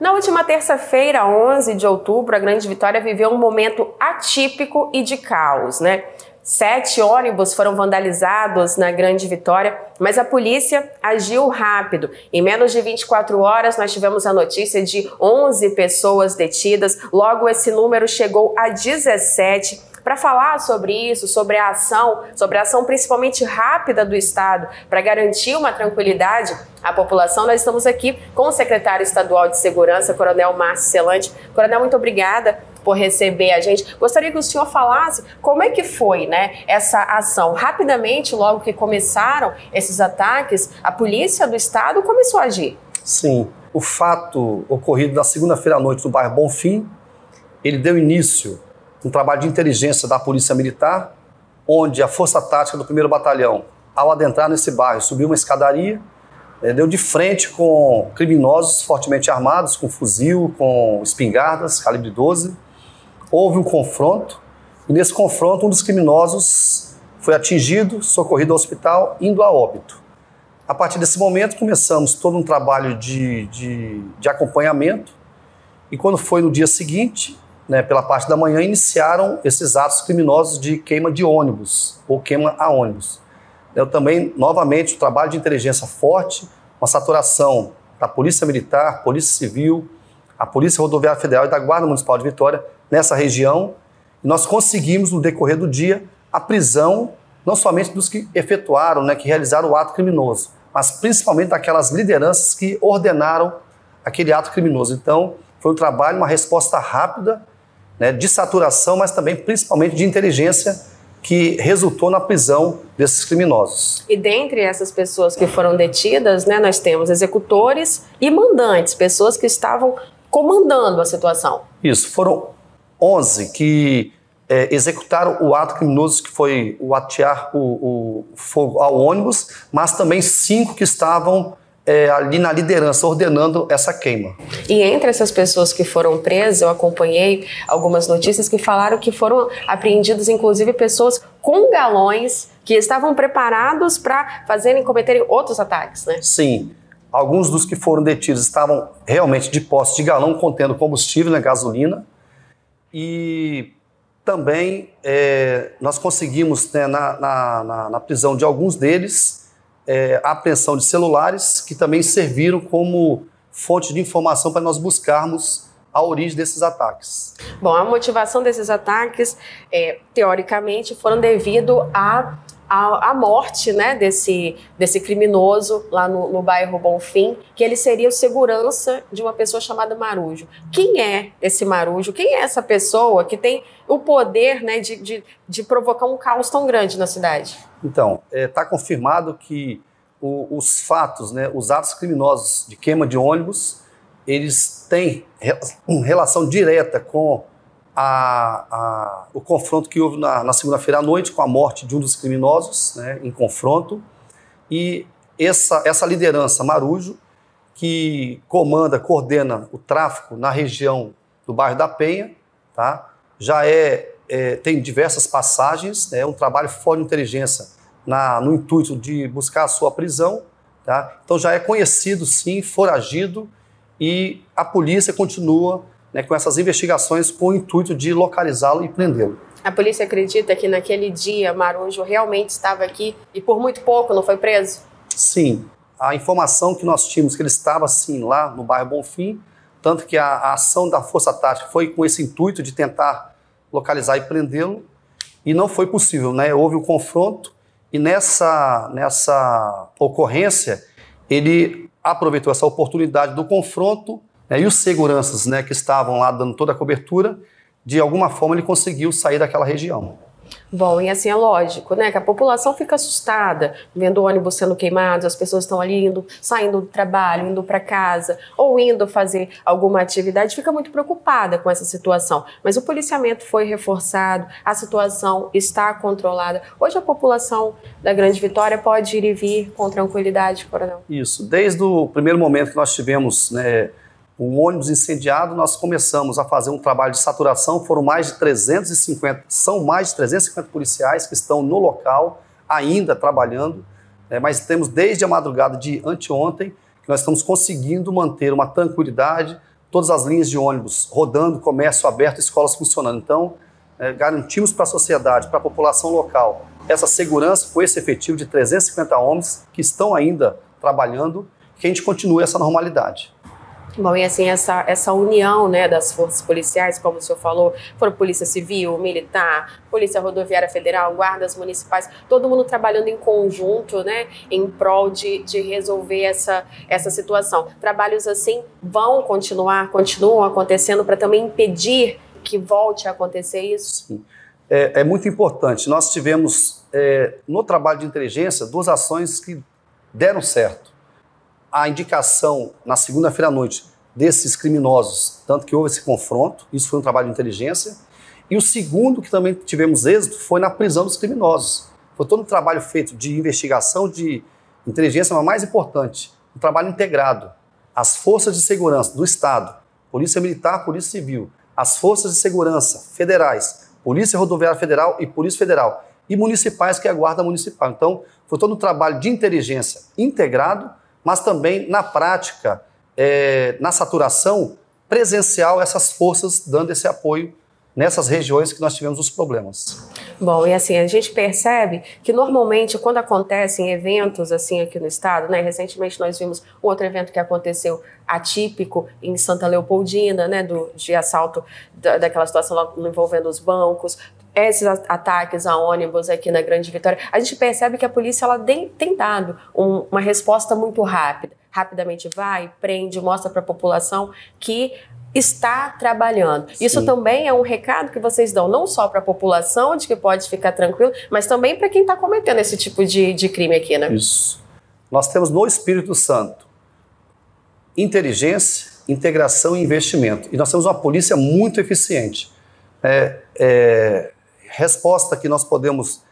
Na última terça-feira, 11 de outubro, a Grande Vitória viveu um momento atípico e de caos, né? Sete ônibus foram vandalizados na Grande Vitória, mas a polícia agiu rápido. Em menos de 24 horas, nós tivemos a notícia de 11 pessoas detidas. Logo, esse número chegou a 17 para falar sobre isso, sobre a ação, sobre a ação principalmente rápida do Estado para garantir uma tranquilidade à população, nós estamos aqui com o secretário estadual de Segurança, Coronel Márcio Celante. Coronel, muito obrigada por receber a gente. Gostaria que o senhor falasse como é que foi, né, essa ação. Rapidamente, logo que começaram esses ataques, a polícia do estado começou a agir. Sim, o fato ocorrido na segunda-feira à noite no bairro Bonfim, ele deu início um trabalho de inteligência da Polícia Militar, onde a Força Tática do 1 Batalhão, ao adentrar nesse bairro, subiu uma escadaria, é, deu de frente com criminosos fortemente armados, com fuzil, com espingardas, calibre 12. Houve um confronto, e nesse confronto um dos criminosos foi atingido, socorrido ao hospital, indo a óbito. A partir desse momento começamos todo um trabalho de, de, de acompanhamento, e quando foi no dia seguinte, né, pela parte da manhã, iniciaram esses atos criminosos de queima de ônibus ou queima a ônibus. Eu também, novamente, o trabalho de inteligência forte, uma saturação da Polícia Militar, Polícia Civil, a Polícia Rodoviária Federal e da Guarda Municipal de Vitória nessa região. Nós conseguimos, no decorrer do dia, a prisão não somente dos que efetuaram, né, que realizaram o ato criminoso, mas principalmente daquelas lideranças que ordenaram aquele ato criminoso. Então, foi um trabalho, uma resposta rápida né, de saturação, mas também principalmente de inteligência que resultou na prisão desses criminosos. E dentre essas pessoas que foram detidas, né, nós temos executores e mandantes, pessoas que estavam comandando a situação. Isso, foram 11 que é, executaram o ato criminoso que foi o atear o, o fogo ao ônibus, mas também cinco que estavam é, ali na liderança, ordenando essa queima. E entre essas pessoas que foram presas, eu acompanhei algumas notícias que falaram que foram apreendidas, inclusive, pessoas com galões que estavam preparados para fazerem, cometerem outros ataques, né? Sim. Alguns dos que foram detidos estavam realmente de posse de galão contendo combustível, né, gasolina. E também é, nós conseguimos, né, na, na, na prisão de alguns deles, é, a apreensão de celulares, que também serviram como fonte de informação para nós buscarmos a origem desses ataques. Bom, a motivação desses ataques, é, teoricamente, foram devido a a, a, morte né, desse, desse criminoso lá no, no bairro Bonfim, que ele seria o segurança de uma pessoa chamada Marujo. Quem é esse Marujo? Quem é essa pessoa que tem o poder né, de, de, de provocar um caos tão grande na cidade? Então, está é, tá confirmado que o, os fatos, né, os atos criminosos de queima de ônibus, eles têm relação direta com a, a, o confronto que houve na, na segunda-feira à noite com a morte de um dos criminosos, né, em confronto, e essa, essa liderança Marujo, que comanda, coordena o tráfico na região do bairro da Penha, tá? já é, é tem diversas passagens, é né, um trabalho fora de inteligência na, no intuito de buscar a sua prisão, tá? então já é conhecido sim, foragido, e a polícia continua né, com essas investigações com o intuito de localizá-lo e prendê-lo. A polícia acredita que naquele dia Marujo realmente estava aqui e por muito pouco não foi preso? Sim. A informação que nós tínhamos que ele estava sim lá no bairro Bonfim, tanto que a, a ação da Força Tática foi com esse intuito de tentar localizar e prendê-lo e não foi possível, né? Houve o um confronto e nessa nessa ocorrência ele aproveitou essa oportunidade do confronto e os seguranças né, que estavam lá dando toda a cobertura, de alguma forma ele conseguiu sair daquela região. Bom, e assim é lógico, né? Que a população fica assustada vendo ônibus sendo queimados, as pessoas estão ali indo, saindo do trabalho, indo para casa ou indo fazer alguma atividade, fica muito preocupada com essa situação. Mas o policiamento foi reforçado, a situação está controlada. Hoje a população da Grande Vitória pode ir e vir com tranquilidade, coronel? Isso. Desde o primeiro momento que nós tivemos, né? Um ônibus incendiado, nós começamos a fazer um trabalho de saturação, foram mais de 350, são mais de 350 policiais que estão no local, ainda trabalhando, né, mas temos desde a madrugada de anteontem que nós estamos conseguindo manter uma tranquilidade, todas as linhas de ônibus rodando, comércio aberto, escolas funcionando. Então, é, garantimos para a sociedade, para a população local, essa segurança com esse efetivo de 350 homens que estão ainda trabalhando, que a gente continue essa normalidade. Bom, e assim, essa, essa união né, das forças policiais, como o senhor falou, foram Polícia Civil, Militar, Polícia Rodoviária Federal, guardas municipais, todo mundo trabalhando em conjunto, né, em prol de, de resolver essa, essa situação. Trabalhos assim vão continuar, continuam acontecendo para também impedir que volte a acontecer isso? É, é muito importante. Nós tivemos, é, no trabalho de inteligência, duas ações que deram certo a indicação na segunda-feira à noite desses criminosos, tanto que houve esse confronto, isso foi um trabalho de inteligência. E o segundo, que também tivemos êxito, foi na prisão dos criminosos. Foi todo um trabalho feito de investigação, de inteligência, mas mais importante, um trabalho integrado. As forças de segurança do Estado, Polícia Militar, Polícia Civil, as forças de segurança federais, Polícia Rodoviária Federal e Polícia Federal, e municipais, que é a Guarda Municipal. Então, foi todo um trabalho de inteligência integrado mas também na prática, é, na saturação presencial, essas forças dando esse apoio nessas regiões que nós tivemos os problemas. Bom, e assim, a gente percebe que normalmente quando acontecem eventos assim aqui no estado, né, recentemente nós vimos outro evento que aconteceu atípico em Santa Leopoldina, né, do, de assalto da, daquela situação lá envolvendo os bancos, esses ataques a ônibus aqui na Grande Vitória, a gente percebe que a polícia ela tem, dado um, uma resposta muito rápida. Rapidamente vai, prende, mostra para a população que está trabalhando. Sim. Isso também é um recado que vocês dão, não só para a população, de que pode ficar tranquilo, mas também para quem está cometendo esse tipo de, de crime aqui, né? Isso. Nós temos no Espírito Santo inteligência, integração e investimento. E nós temos uma polícia muito eficiente. É, é, resposta que nós podemos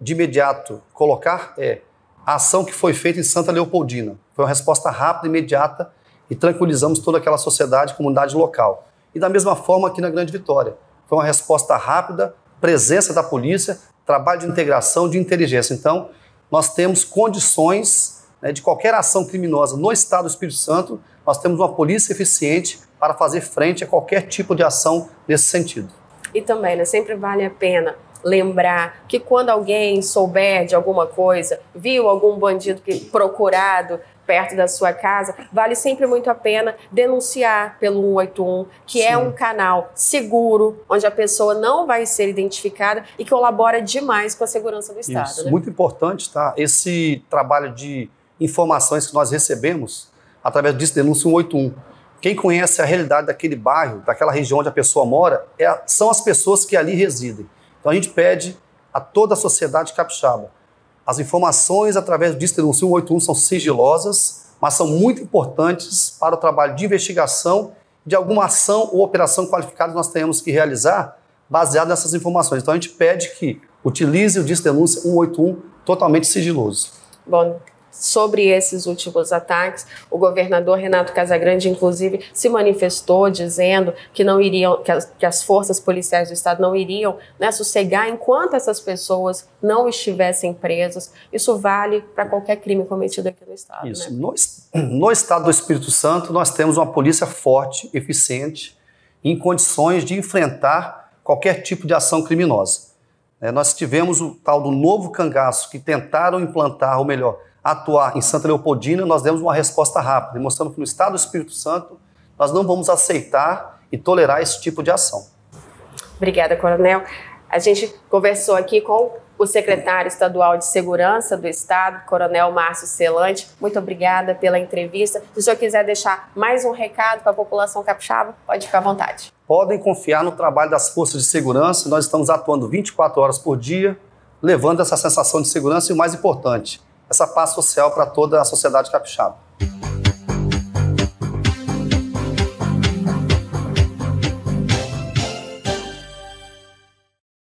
de imediato colocar é a ação que foi feita em Santa Leopoldina. Foi uma resposta rápida, imediata e tranquilizamos toda aquela sociedade, comunidade local. E da mesma forma aqui na Grande Vitória. Foi uma resposta rápida, presença da polícia, trabalho de integração, de inteligência. Então, nós temos condições né, de qualquer ação criminosa no Estado do Espírito Santo, nós temos uma polícia eficiente para fazer frente a qualquer tipo de ação nesse sentido. E também, né, sempre vale a pena lembrar que quando alguém souber de alguma coisa, viu algum bandido que procurado perto da sua casa, vale sempre muito a pena denunciar pelo 181, que é Sim. é um canal seguro, onde a pessoa não vai ser identificada e que colabora demais com a segurança do Estado. Isso, né? muito importante, tá? Esse trabalho de informações que nós recebemos através disso, denúncia 181 quem conhece a realidade daquele bairro, daquela região onde a pessoa mora, é, são as pessoas que ali residem. Então a gente pede a toda a sociedade capixaba. As informações através do Denúncia 181 são sigilosas, mas são muito importantes para o trabalho de investigação de alguma ação ou operação qualificada que nós tenhamos que realizar baseado nessas informações. Então a gente pede que utilize o Denúncia 181 totalmente sigiloso. Bom, sobre esses últimos ataques. O governador Renato Casagrande, inclusive, se manifestou dizendo que não iriam, que as, que as forças policiais do estado não iriam né, sossegar enquanto essas pessoas não estivessem presas. Isso vale para qualquer crime cometido aqui no estado. Isso. Né? No, no estado do Espírito Santo, nós temos uma polícia forte, eficiente, em condições de enfrentar qualquer tipo de ação criminosa. É, nós tivemos o tal do novo cangaço que tentaram implantar, ou melhor, atuar em Santa Leopoldina, nós demos uma resposta rápida, mostrando que no Estado do Espírito Santo nós não vamos aceitar e tolerar esse tipo de ação. Obrigada, Coronel. A gente conversou aqui com o secretário estadual de Segurança do Estado, Coronel Márcio Celante. Muito obrigada pela entrevista. Se o senhor quiser deixar mais um recado para a população capixaba, pode ficar à vontade. Podem confiar no trabalho das forças de segurança. Nós estamos atuando 24 horas por dia, levando essa sensação de segurança e o mais importante, essa paz social para toda a sociedade capixaba.